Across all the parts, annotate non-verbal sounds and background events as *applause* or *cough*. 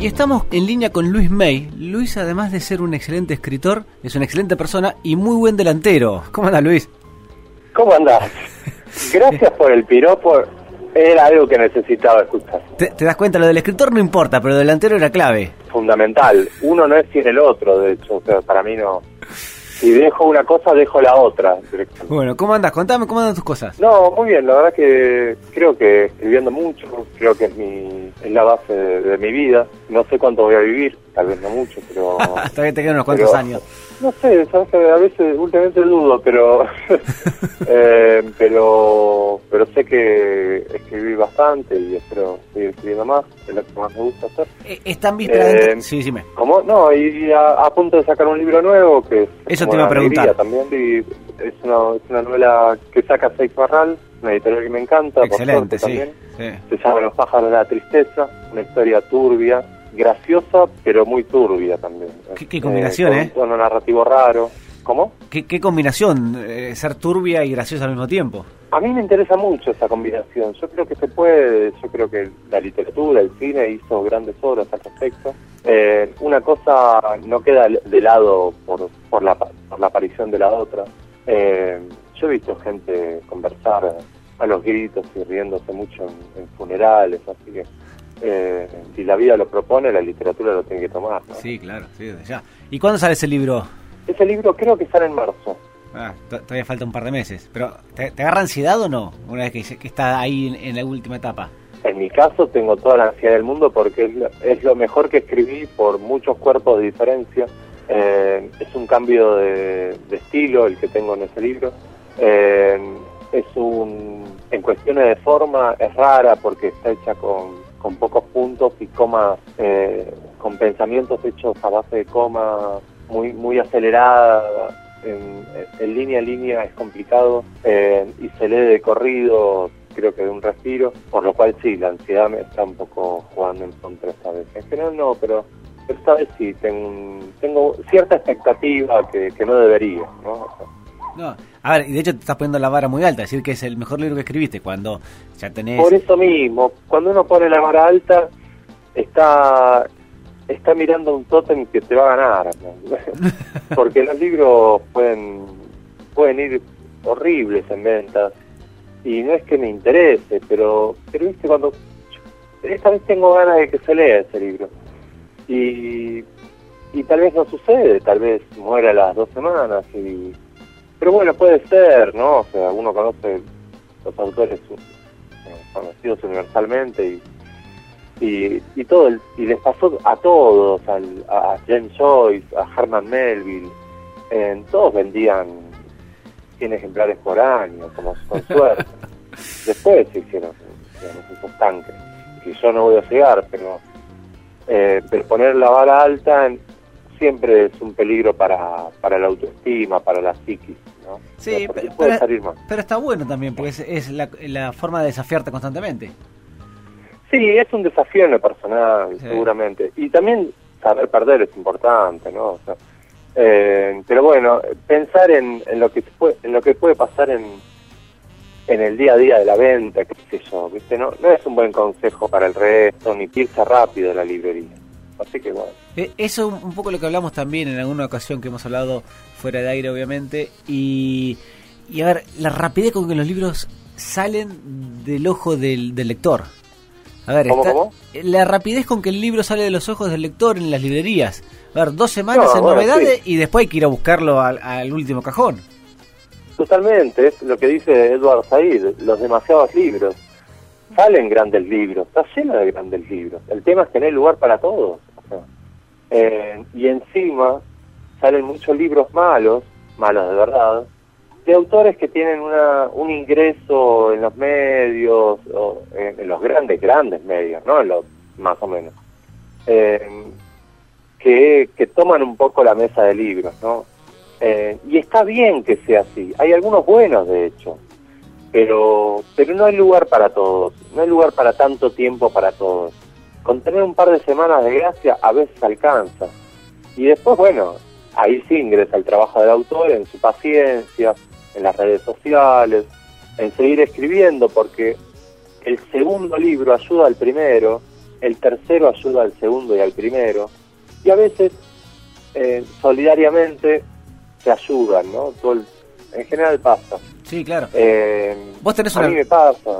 Y estamos en línea con Luis May. Luis, además de ser un excelente escritor, es una excelente persona y muy buen delantero. ¿Cómo anda Luis? ¿Cómo andás? *laughs* Gracias por el piropo. Era algo que necesitaba escuchar. ¿Te, te das cuenta? Lo del escritor no importa, pero el delantero era clave. Fundamental. Uno no es sin el otro, de hecho. O sea, para mí no. Si dejo una cosa, dejo la otra. Bueno, ¿cómo andas? Contame, ¿cómo andan tus cosas? No, muy bien. La verdad que creo que escribiendo mucho, creo que es, mi, es la base de, de mi vida. No sé cuánto voy a vivir, tal vez no mucho, pero... *laughs* Todavía te quedan unos cuantos pero- años. No sé, sabes a veces últimamente dudo, pero *laughs* eh, pero pero sé que escribí bastante y espero seguir escribiendo más, es lo que más me gusta hacer. Eh, Está en vísperas. Eh, Sí, dime. ¿Cómo? No, y a, a punto de sacar un libro nuevo que es Eso te iba a preguntar. también y es una, es una novela que saca Seis Barral, una editorial que me encanta, Excelente, por sí. también. sí. Se llama Los pájaros de la tristeza, una historia turbia, graciosa, pero muy turbia también. Qué- qué combinación, con ¿eh? Un tono narrativo raro. ¿Cómo? ¿Qué, qué combinación? eh, ser turbia y graciosa al mismo tiempo. A mí me interesa mucho esa combinación. Yo creo que se puede, yo creo que la literatura, el cine hizo grandes obras al respecto. Eh, una cosa no queda de lado por, por, la, por la aparición de la otra. Eh, yo he visto gente conversar a los gritos y riéndose mucho en, en funerales, así que eh, si la vida lo propone, la literatura lo tiene que tomar. ¿no? Sí, claro, sí, desde ya. ¿Y cuándo sale ese libro? Ese libro creo que sale en marzo. Ah, to- todavía falta un par de meses. Pero, ¿te, te agarra ansiedad o no? Una vez que, que está ahí en, en la última etapa. En mi caso tengo toda la ansiedad del mundo porque es lo, es lo mejor que escribí por muchos cuerpos de diferencia. Eh, es un cambio de, de estilo el que tengo en ese libro. Eh, es un, en cuestiones de forma es rara porque está hecha con, con pocos puntos y comas, eh, con pensamientos hechos a base de comas muy, muy acelerada. En, línea a línea es complicado eh, y se lee de corrido creo que de un respiro, por lo cual sí, la ansiedad me está un poco jugando en contra esta vez. En general no, pero, esta vez sí, tengo, tengo cierta expectativa que, que no debería, ¿no? No, a ver, y de hecho te estás poniendo la vara muy alta, decir que es el mejor libro que escribiste cuando ya tenés... por eso mismo, cuando uno pone la vara alta, está está mirando un tótem que te va a ganar, ¿no? *laughs* porque los libros pueden pueden ir horribles en ventas y no es que me interese, pero pero viste cuando esta vez tengo ganas de que se lea ese libro y y tal vez no sucede, tal vez muera las dos semanas y pero bueno puede ser, ¿no? O sea, uno conoce los autores eh, conocidos universalmente y y, y todo el- y les pasó a todos al- a James Joyce a Herman Melville eh, todos vendían 100 ejemplares por año como con *laughs* suerte después se hicieron digamos, esos tanques que yo no voy a llegar pero eh, pero poner la vara alta en- siempre es un peligro para, para la autoestima para la psiquis ¿no? Sí, pero- puede pero- salir mal Pero está bueno también, porque es, es la, la forma de desafiarte constantemente. Sí, es un desafío en lo personal, Sí. seguramente. Y también saber perder es importante, ¿no? O sea, eh, pero bueno, pensar en, en lo que puede, en lo que puede pasar en, en el día a día de la venta, qué sé yo, ¿viste? No, no es un buen consejo para el resto, ni piensa rápido la librería. Así que bueno. Eh, Eso un un poco lo que hablamos también en alguna ocasión que hemos hablado fuera de aire, obviamente. Y, y a ver, la rapidez con que los libros salen del ojo del, del lector. A ver, ¿Cómo, está- cómo? la rapidez con que el libro sale de los ojos del lector en las librerías. A ver, dos semanas No, en bueno, novedades y después hay que ir a buscarlo al, al último cajón. Totalmente, es lo que dice Edward Said, los demasiados libros. Salen grandes libros, está lleno de grandes libros. El tema es hay lugar para todos. Eh, y encima salen muchos libros malos, malos de verdad, de autores que tienen una, un ingreso en los medios, o en, los grandes, grandes medios, ¿no? En los más o menos. Eh, que, que toman un poco la mesa de libros, ¿no? Eh, y está bien que sea así. Hay algunos buenos, de hecho, pero pero no hay lugar para todos. No hay lugar para tanto tiempo para todos. Con tener un par de semanas de gracia a veces alcanza. Y después, bueno, ahí sí ingresa el trabajo del autor en su paciencia, en las redes sociales, en seguir escribiendo, porque el segundo libro ayuda al primero el tercero ayuda al segundo y al primero, y a veces eh, solidariamente se ayudan, ¿no? Todo el- en general pasa. Sí, claro. Eh, Vos tenés a una- mí me pasa.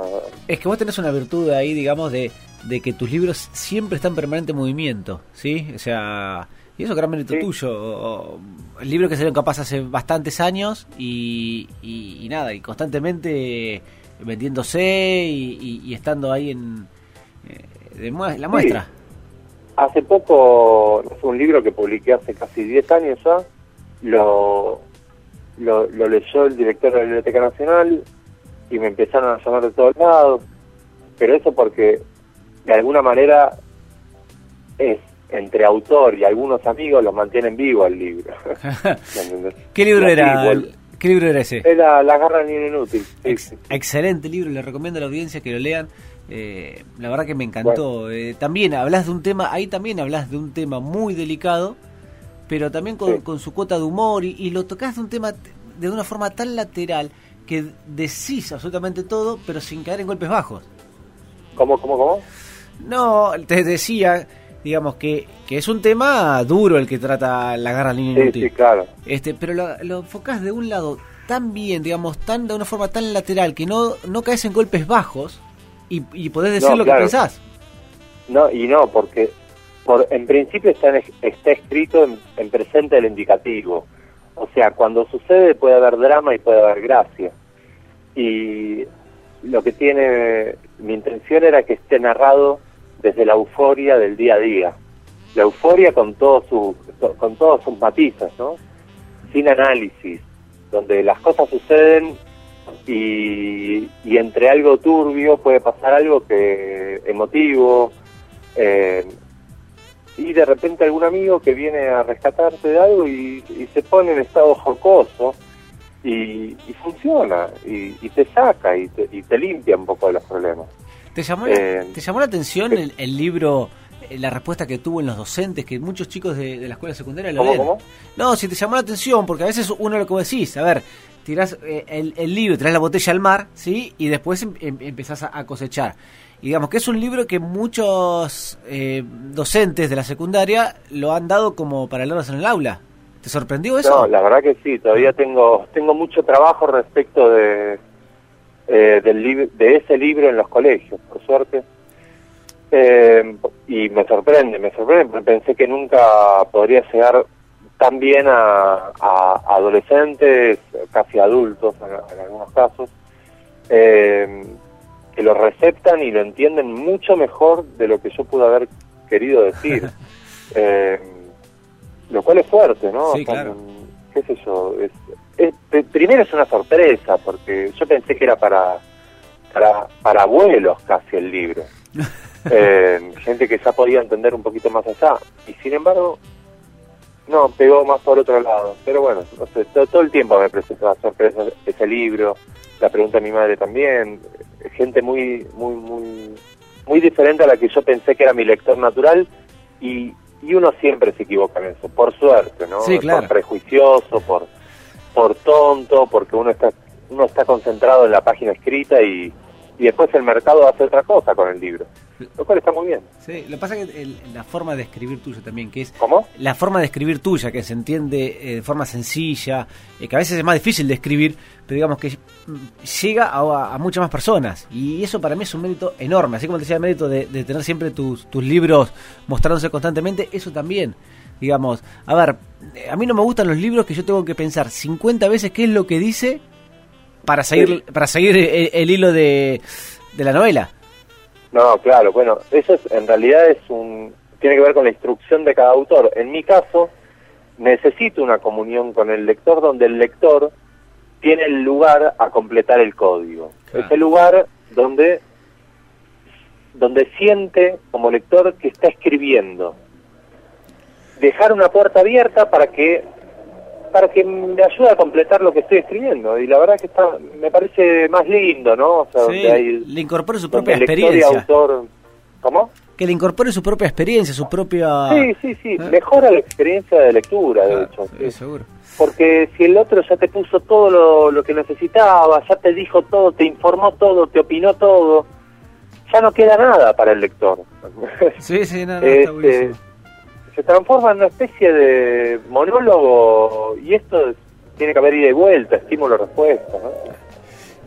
Es que vos tenés una virtud ahí, digamos, de, de que tus libros siempre están en permanente movimiento, ¿sí? O sea, y eso es gran mérito Sí. tuyo. O- o- El libro que salieron capaz hace bastantes años y, y- y nada, y constantemente vendiéndose y, estando ahí en eh, de la muestra. Hace poco, sé, un libro que publiqué hace casi 10 años ya, lo, lo, lo leyó el director de la Biblioteca Nacional y me empezaron a llamar de todos lados, pero eso porque de alguna manera es entre autor y algunos amigos los mantienen vivo el libro. *laughs* ¿Qué libro así, era? ¿Qué libro era ese? Era La garra ni un inútil. Ex- excelente libro, le recomiendo a la audiencia que lo lean. Eh, la verdad que me encantó. Eh, también hablas de un tema, ahí también hablas de un tema muy delicado, pero también con, Sí. con su cuota de humor y, y lo tocas de un tema de una forma tan lateral que decís absolutamente todo, pero sin caer en golpes bajos. ¿Cómo, cómo, cómo? No, te decía, digamos que, que es un tema duro el que trata la garra línea Sí, inútil. sí, claro. Este, pero lo, lo enfocás de un lado tan bien, digamos, tan de una forma tan lateral que no, no caes en golpes bajos y, y podés decir No, lo claro. que pensás. No, y no, porque por, en principio está, en- está escrito en, en presente el indicativo. O sea, cuando sucede puede haber drama y puede haber gracia. Y lo que tiene, mi intención era que esté narrado desde la euforia del día a día. La euforia con todos sus, con todos sus matices, ¿no? Sin análisis, donde las cosas suceden y, y entre algo turbio puede pasar algo que emotivo eh, y de repente algún amigo que viene a rescatarte de algo y, y se pone en estado jocoso y, y funciona y, y te saca y te, y te limpia un poco de los problemas. ¿Te llamó, la, Eh, ¿te llamó la atención el, el libro, eh, la respuesta que tuvo en los docentes, que muchos chicos de, de la escuela secundaria lo ¿Cómo, leen? cómo? No, si te llamó la atención, porque a veces uno lo que decís, a ver, tirás eh, el, el libro, tirás la botella al mar, ¿sí? Y después em- em- empezás a, a cosechar. Y digamos que es un libro que muchos eh, docentes de la secundaria lo han dado como para leerlos en el aula. ¿Te sorprendió eso? No, la verdad que sí, todavía tengo tengo mucho trabajo respecto de eh, del de ese libro en los colegios, por suerte. Eh, y me sorprende, me sorprende, porque pensé que nunca podría llegar tan bien a, a adolescentes, casi adultos en, en algunos casos, eh, que lo receptan y lo entienden mucho mejor de lo que yo pude haber querido decir. *laughs* Eh, lo cual es fuerte, ¿no? Sí, claro. qué sé yo, es, pe- primero es una sorpresa, porque yo pensé que era para, para, para abuelos casi el libro. *laughs* Eh, gente que ya podía entender un poquito más allá. Y sin embargo, no, pegó más por otro lado. Pero bueno, no sé, todo, todo el tiempo me presentaba sorpresa ese libro, la pregunta de mi madre también, gente muy, muy, muy, muy diferente a la que yo pensé que era mi lector natural y, y uno siempre se equivoca en eso, por suerte, ¿no? Sí, claro. Por prejuicioso, por, por tonto, porque uno está, uno está concentrado en la página escrita y, y después el mercado hace otra cosa con el libro, lo cual está muy bien. Sí, lo que pasa es que el- la forma de escribir tuya también, que es ¿Cómo? la forma de escribir tuya, que se entiende eh, de forma sencilla, eh, que a veces es más difícil de escribir, pero digamos que mm, llega a, a muchas más personas. Y eso para mí es un mérito enorme. Así como te decía el mérito de, de tener siempre tus, tus libros mostrándose constantemente, eso también. Digamos, a ver, a mí no me gustan los libros que yo tengo que pensar 50 veces qué es lo que dice para seguir, para seguir el, el hilo de, de la novela. No, claro, bueno, eso es, en realidad es un, tiene que ver con la instrucción de cada autor. En mi caso, necesito una comunión con el lector donde el lector tiene el lugar a completar el código. Claro. Es el lugar donde, donde siente como lector que está escribiendo. Dejar una puerta abierta para que para que me ayude a completar lo que estoy escribiendo y la verdad que está me parece más lindo no o sea, Sí, donde hay le incorpore su propia y experiencia. autor ¿cómo? Que le incorpore su propia experiencia, su propia... Sí, sí, sí, ¿Eh? mejora la experiencia de lectura, de Ah, hecho. sí, seguro. Porque si el otro ya te puso todo lo, lo que necesitaba, ya te dijo todo, te informó todo, te opinó todo, ya no queda nada para el lector. Sí, sí, no, no, está Este. Se transforma en una especie de monólogo y esto tiene que haber ida y vuelta, estímulo-respuesta. ¿no?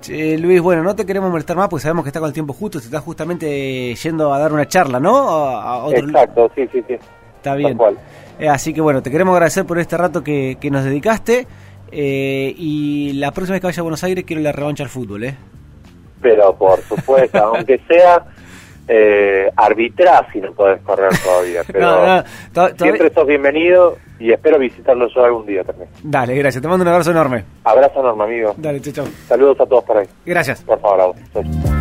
Che, Luis, bueno, no te queremos molestar más porque sabemos que está con el tiempo justo, te estás justamente yendo a dar una charla, ¿no? A, a otro- Exacto, sí, sí, sí. Está bien. Eh, así que bueno, te queremos agradecer por este rato que, que nos dedicaste. eh, y la próxima vez que vaya a Buenos Aires quiero la revancha al fútbol, ¿eh? Pero por supuesto, *laughs* aunque sea eh, arbitrá si no podés correr todavía. *laughs* Pero No, no, to- todavía- siempre sos bienvenido y espero visitarlo yo algún día también. Dale, gracias. Te mando un abrazo enorme. Abrazo enorme, amigo. Dale, chao, chao. Saludos a todos por ahí. Gracias. Por favor, a vos. Chau.